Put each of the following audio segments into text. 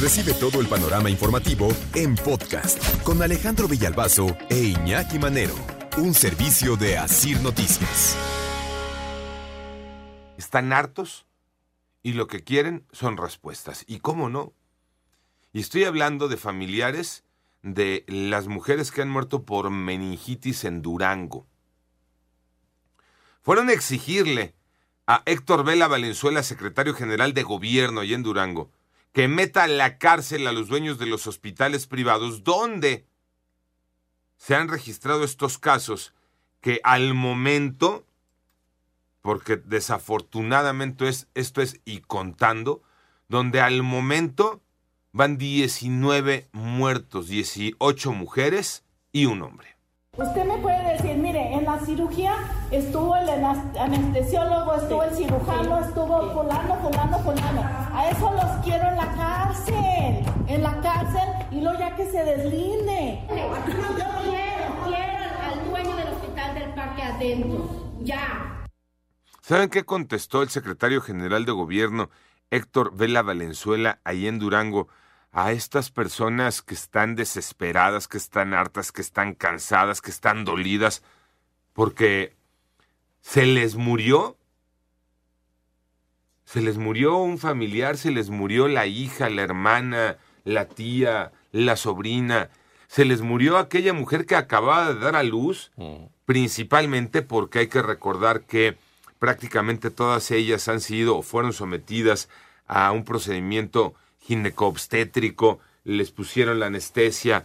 Recibe todo el panorama informativo en podcast con Alejandro Villalbazo e Iñaki Manero, un servicio de Asir Noticias. Están hartos y lo que quieren son respuestas. ¿Y cómo no? Y estoy hablando de familiares de las mujeres que han muerto por meningitis en Durango. Fueron a exigirle a Héctor Vela Valenzuela, secretario general de gobierno allá en Durango, que meta a la cárcel a los dueños de los hospitales privados donde se han registrado estos casos que al momento, porque desafortunadamente es, esto es y contando, donde al momento van 19 muertos, 18 mujeres y un hombre. Usted me puede decir, la cirugía estuvo el anestesiólogo, estuvo el cirujano, estuvo fulano, fulano, fulano. A eso los quiero en la cárcel, en la cárcel y luego ya que se deslinde. Yo quiero, quiero al dueño del hospital del parque adentro, ya. ¿Saben qué contestó el secretario general de gobierno Héctor Vela Valenzuela ahí en Durango? a estas personas que están desesperadas, que están hartas, que están cansadas, que están dolidas, porque se les murió, se les murió un familiar, se les murió la hija, la hermana, la tía, la sobrina, se les murió aquella mujer que acababa de dar a luz, mm. principalmente porque hay que recordar que prácticamente todas ellas han sido o fueron sometidas a un procedimiento ginecobstétrico, les pusieron la anestesia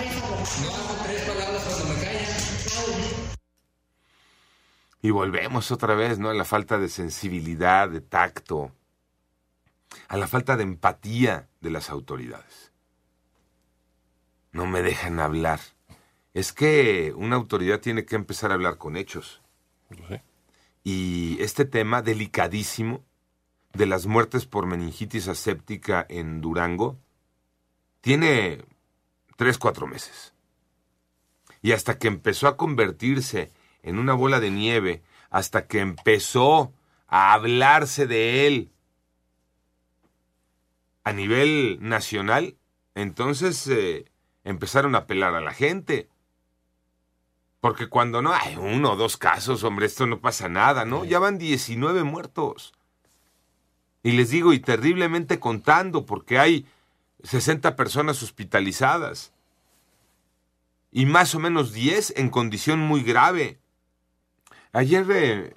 Y volvemos otra vez, ¿no? A la falta de sensibilidad, de tacto, a la falta de empatía de las autoridades. No me dejan hablar. Es que una autoridad tiene que empezar a hablar con hechos. Y este tema delicadísimo de las muertes por meningitis aséptica en Durango tiene tres, cuatro meses. Y hasta que empezó a convertirse en una bola de nieve hasta que empezó a hablarse de él a nivel nacional, entonces eh, empezaron a apelar a la gente. Porque cuando no hay uno o dos casos, hombre, esto no pasa nada, ¿no? Ya van 19 muertos. Y les digo, y terriblemente contando, porque hay 60 personas hospitalizadas. Y más o menos 10 en condición muy grave. Ayer eh,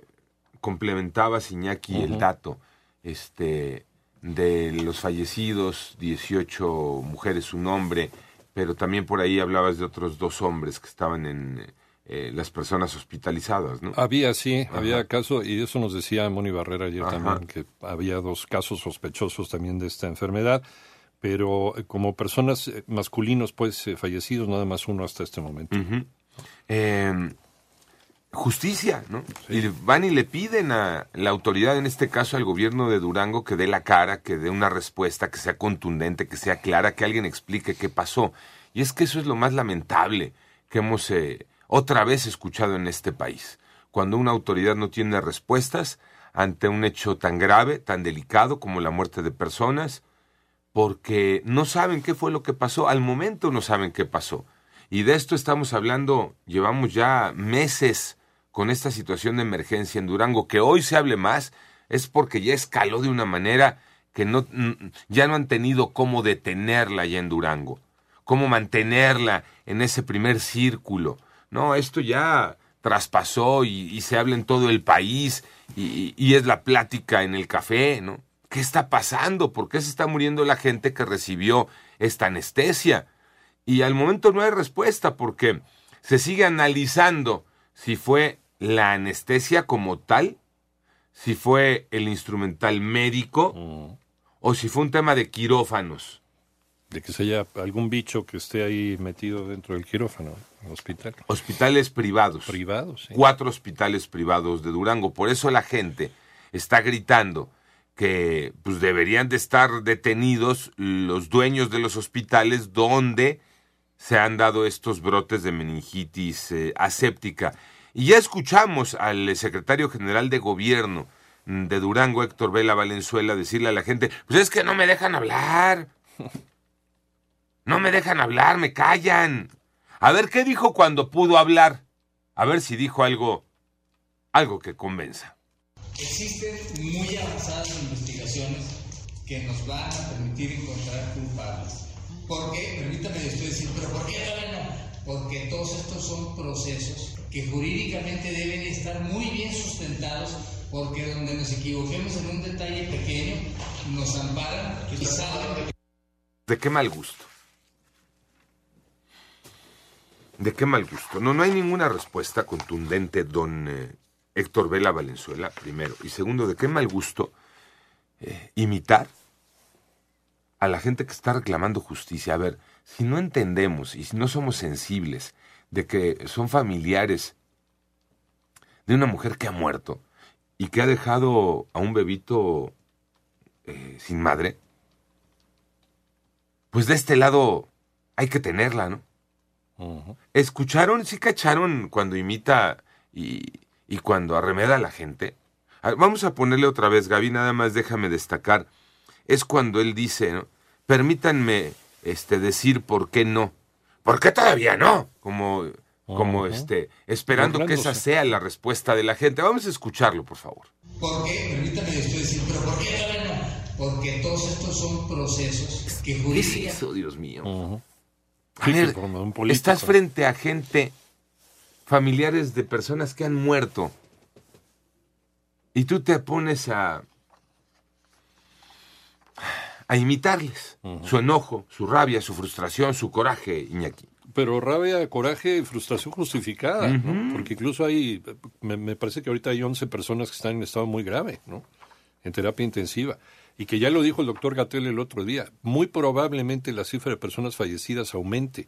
complementaba Iñaki el dato este, de los fallecidos, 18 mujeres, un hombre, pero también por ahí hablabas de otros dos hombres que estaban en eh, las personas hospitalizadas, ¿no? Había, sí, había caso, y eso nos decía Moni Barrera ayer también, que había dos casos sospechosos también de esta enfermedad, pero eh, como personas masculinos, pues fallecidos, nada más uno hasta este momento justicia, ¿no? Y van y le piden a la autoridad, en este caso al gobierno de Durango, que dé la cara, que dé una respuesta, que sea contundente, que sea clara, que alguien explique qué pasó. Y es que eso es lo más lamentable que hemos eh, otra vez escuchado en este país. Cuando una autoridad no tiene respuestas ante un hecho tan grave, tan delicado como la muerte de personas, porque no saben qué fue lo que pasó, al momento no saben qué pasó. Y de esto estamos hablando, llevamos ya meses con esta situación de emergencia en Durango, que hoy se hable más, es porque ya escaló de una manera que no, ya no han tenido cómo detenerla ya en Durango, cómo mantenerla en ese primer círculo. No, esto ya traspasó y, se habla en todo el país y, y, es la plática en el café, ¿no? ¿Qué está pasando? ¿Por qué se está muriendo la gente que recibió esta anestesia? Y al momento no hay respuesta porque se sigue analizando si fue la anestesia como tal, si fue el instrumental médico o si fue un tema de quirófanos. de que se haya algún bicho que esté ahí metido dentro del quirófano, el hospital. Hospitales privados. Privados, sí. Cuatro hospitales privados de Durango. Por eso la gente está gritando que pues deberían de estar detenidos los dueños de los hospitales donde se han dado estos brotes de meningitis eh, aséptica. Y ya escuchamos al secretario general de gobierno de Durango, Héctor Vela Valenzuela, decirle a la gente, pues es que no me dejan hablar. No me dejan hablar, me callan. A ver qué dijo cuando pudo hablar. A ver si dijo algo, algo que convenza. Existen muy avanzadas investigaciones que nos van a permitir encontrar culpables. ¿Por qué? Permítame decir, pero ¿por qué no? Porque todos estos son procesos que jurídicamente deben estar muy bien sustentados porque donde nos equivoquemos en un detalle pequeño nos amparan y saben de qué mal gusto. De qué mal gusto. No, no hay ninguna respuesta contundente, don eh, Héctor Vela Valenzuela, primero. Y segundo, de qué mal gusto eh, imitar a la gente que está reclamando justicia. A ver, si no entendemos y si no somos sensibles de que son familiares de una mujer que ha muerto y que ha dejado a un bebito eh, sin madre, pues de este lado hay que tenerla, ¿no? ¿Escucharon, sí cacharon cuando imita y, y cuando arremeda a la gente? vamos a ponerle otra vez, Gaby, nada más déjame destacar. Es cuando él dice, ¿no? Permítanme este, decir por qué no. ¿Por qué todavía no? Como, como este, esperando que esa sea la respuesta de la gente. Vamos a escucharlo, por favor. ¿Por qué? Permítame decir, pero ¿por qué todavía no? Porque todos estos son procesos que jurídicamente... ¿Qué es eso, Dios mío? A ver, estás frente a gente, familiares de personas que han muerto, y tú te pones a, a imitarles su enojo, su rabia, su frustración, su coraje, Iñaki. Pero rabia, coraje y frustración justificada, ¿no? Porque incluso hay, me, me, parece que ahorita hay 11 personas que están en estado muy grave, ¿no? En terapia intensiva. Y que ya lo dijo el doctor Gatel el otro día, muy probablemente la cifra de personas fallecidas aumente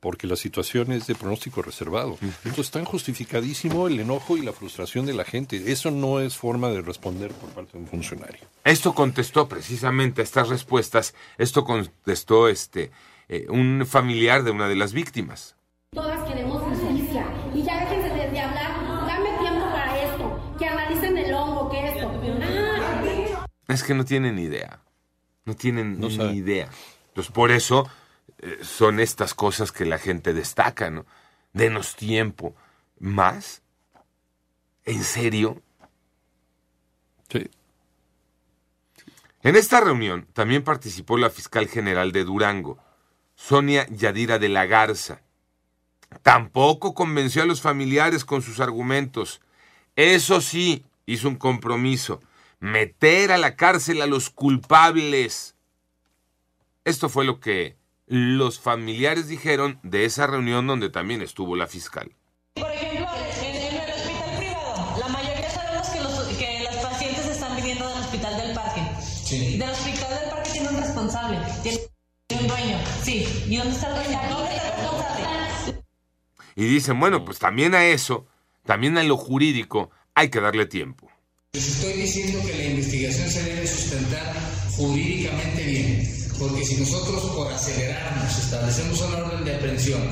porque la situación es de pronóstico reservado. Entonces está justificadísimo el enojo y la frustración de la gente. Eso no es forma de responder por parte de un funcionario. Esto contestó precisamente a estas respuestas, esto contestó este eh, un familiar de una de las víctimas. Todas queremos justicia y ya déjense de, hablar, dame tiempo para esto, que analicen el hongo, que esto. Es que no tienen ni idea, no tienen ni idea. Entonces por eso eh, son estas cosas que la gente destaca, ¿no? Denos tiempo. ¿Más? ¿En serio? Sí. En esta reunión también participó la fiscal general de Durango, Sonia Yadira de la Garza. Tampoco convenció a los familiares con sus argumentos. Eso sí, hizo un compromiso, meter a la cárcel a los culpables. Esto fue lo que los familiares dijeron de esa reunión donde también estuvo la fiscal. Por ejemplo, en, el hospital privado, la mayoría sabemos que, los, que las pacientes están viniendo del hospital del parque. Sí. Del hospital del parque tiene un responsable, tiene un dueño. Sí. ¿Y dónde está el dueño? ¿Dónde está el responsable? Y dicen, bueno, pues también a eso, también a lo jurídico, hay que darle tiempo. Les estoy diciendo que la investigación se debe sustentar jurídicamente bien porque si nosotros por acelerarnos establecemos una orden de aprehensión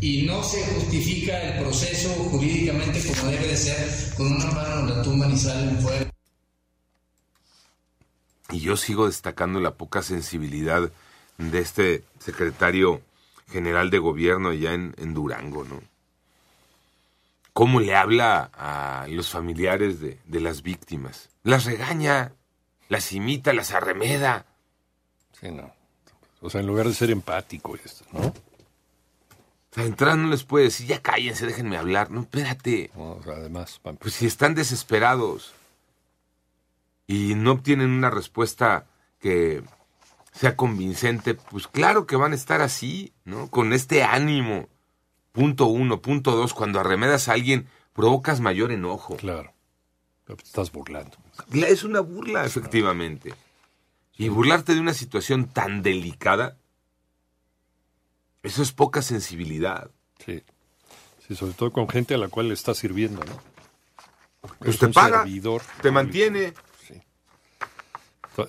y no se justifica el proceso jurídicamente como debe de ser, con una mano la tumban y salen fuera. Y yo sigo destacando la poca sensibilidad de este secretario general de gobierno allá en, en Durango, ¿no? ¿Cómo le habla a los familiares de, de las víctimas? Las regaña, las imita, las arremeda. Sí, no. O sea, en lugar de ser empático esto, ¿no? O sea, entrar no les puede decir, ya cállense, déjenme hablar. No, espérate. o sea, además, pues si están desesperados y no obtienen una respuesta que sea convincente, pues claro que van a estar así, ¿no? Con este ánimo. Punto uno, punto dos, cuando arremedas a alguien, provocas mayor enojo. Claro. Te estás burlando. Es una burla, efectivamente. Y burlarte de una situación tan delicada Eso es poca sensibilidad. Sí. Sí, sobre todo con gente a la cual le está sirviendo, ¿no? Pues te paga, te mantiene. Sí.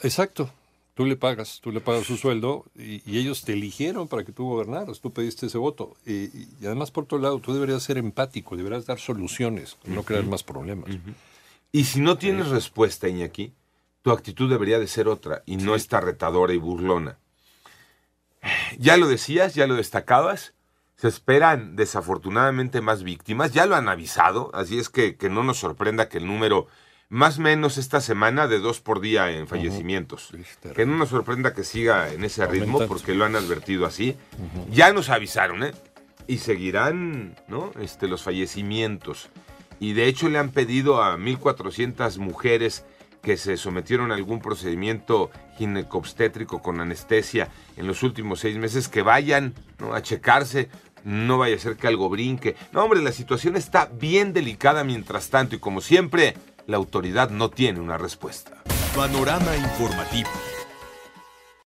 Exacto. Tú le pagas, tú le pagas su sueldo y, ellos te eligieron para que tú gobernaras, tú pediste ese voto. Y, además, por otro lado, tú deberías ser empático, deberías dar soluciones, no crear más problemas. Y si no tienes respuesta, Iñaki, tu actitud debería de ser otra y no esta retadora y burlona. Ya lo decías, ya lo destacabas, se esperan desafortunadamente más víctimas, ya lo han avisado, así es que, que no nos sorprenda que el número más o menos esta semana de dos por día en fallecimientos. Que no nos sorprenda que siga en ese ritmo porque lo han advertido así. Ya nos avisaron, ¿eh? Y seguirán, ¿no? Este, los fallecimientos. Y de hecho le han pedido a 1.400 mujeres que se sometieron a algún procedimiento ginecobstétrico con anestesia en los últimos seis meses que vayan a checarse no vaya a ser que algo brinque. No, hombre, la situación está bien delicada mientras tanto y como siempre, la autoridad no tiene una respuesta. Panorama informativo.